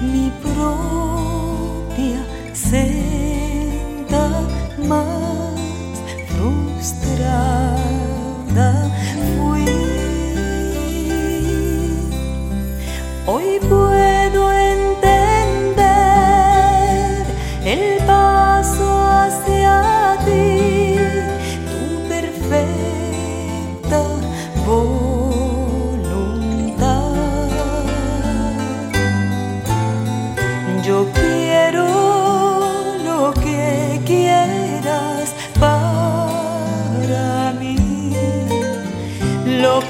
mi propia senda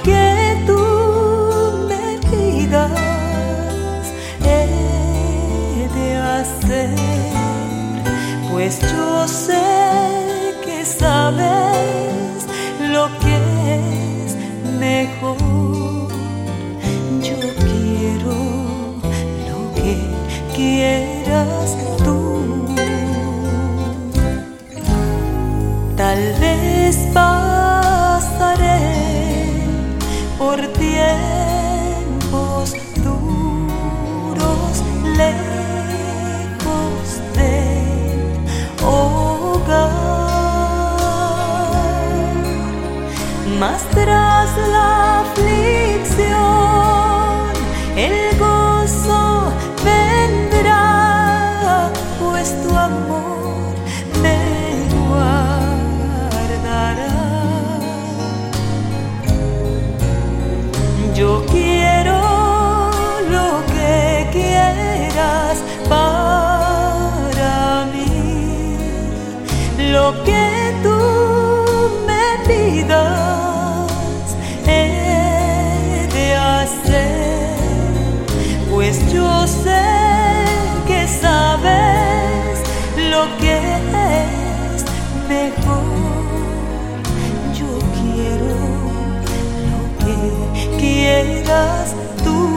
que tú me pidas he de hacer, pues yo sé que sabes lo que es mejor. Yo quiero lo que quieras tú. Tal vez pasaré tiempos duros, lejos del hogar. Mas tras la aflicción, el que tú me pidas he de hacer, pues yo sé que sabes lo que es mejor. Yo quiero lo que quieras tú.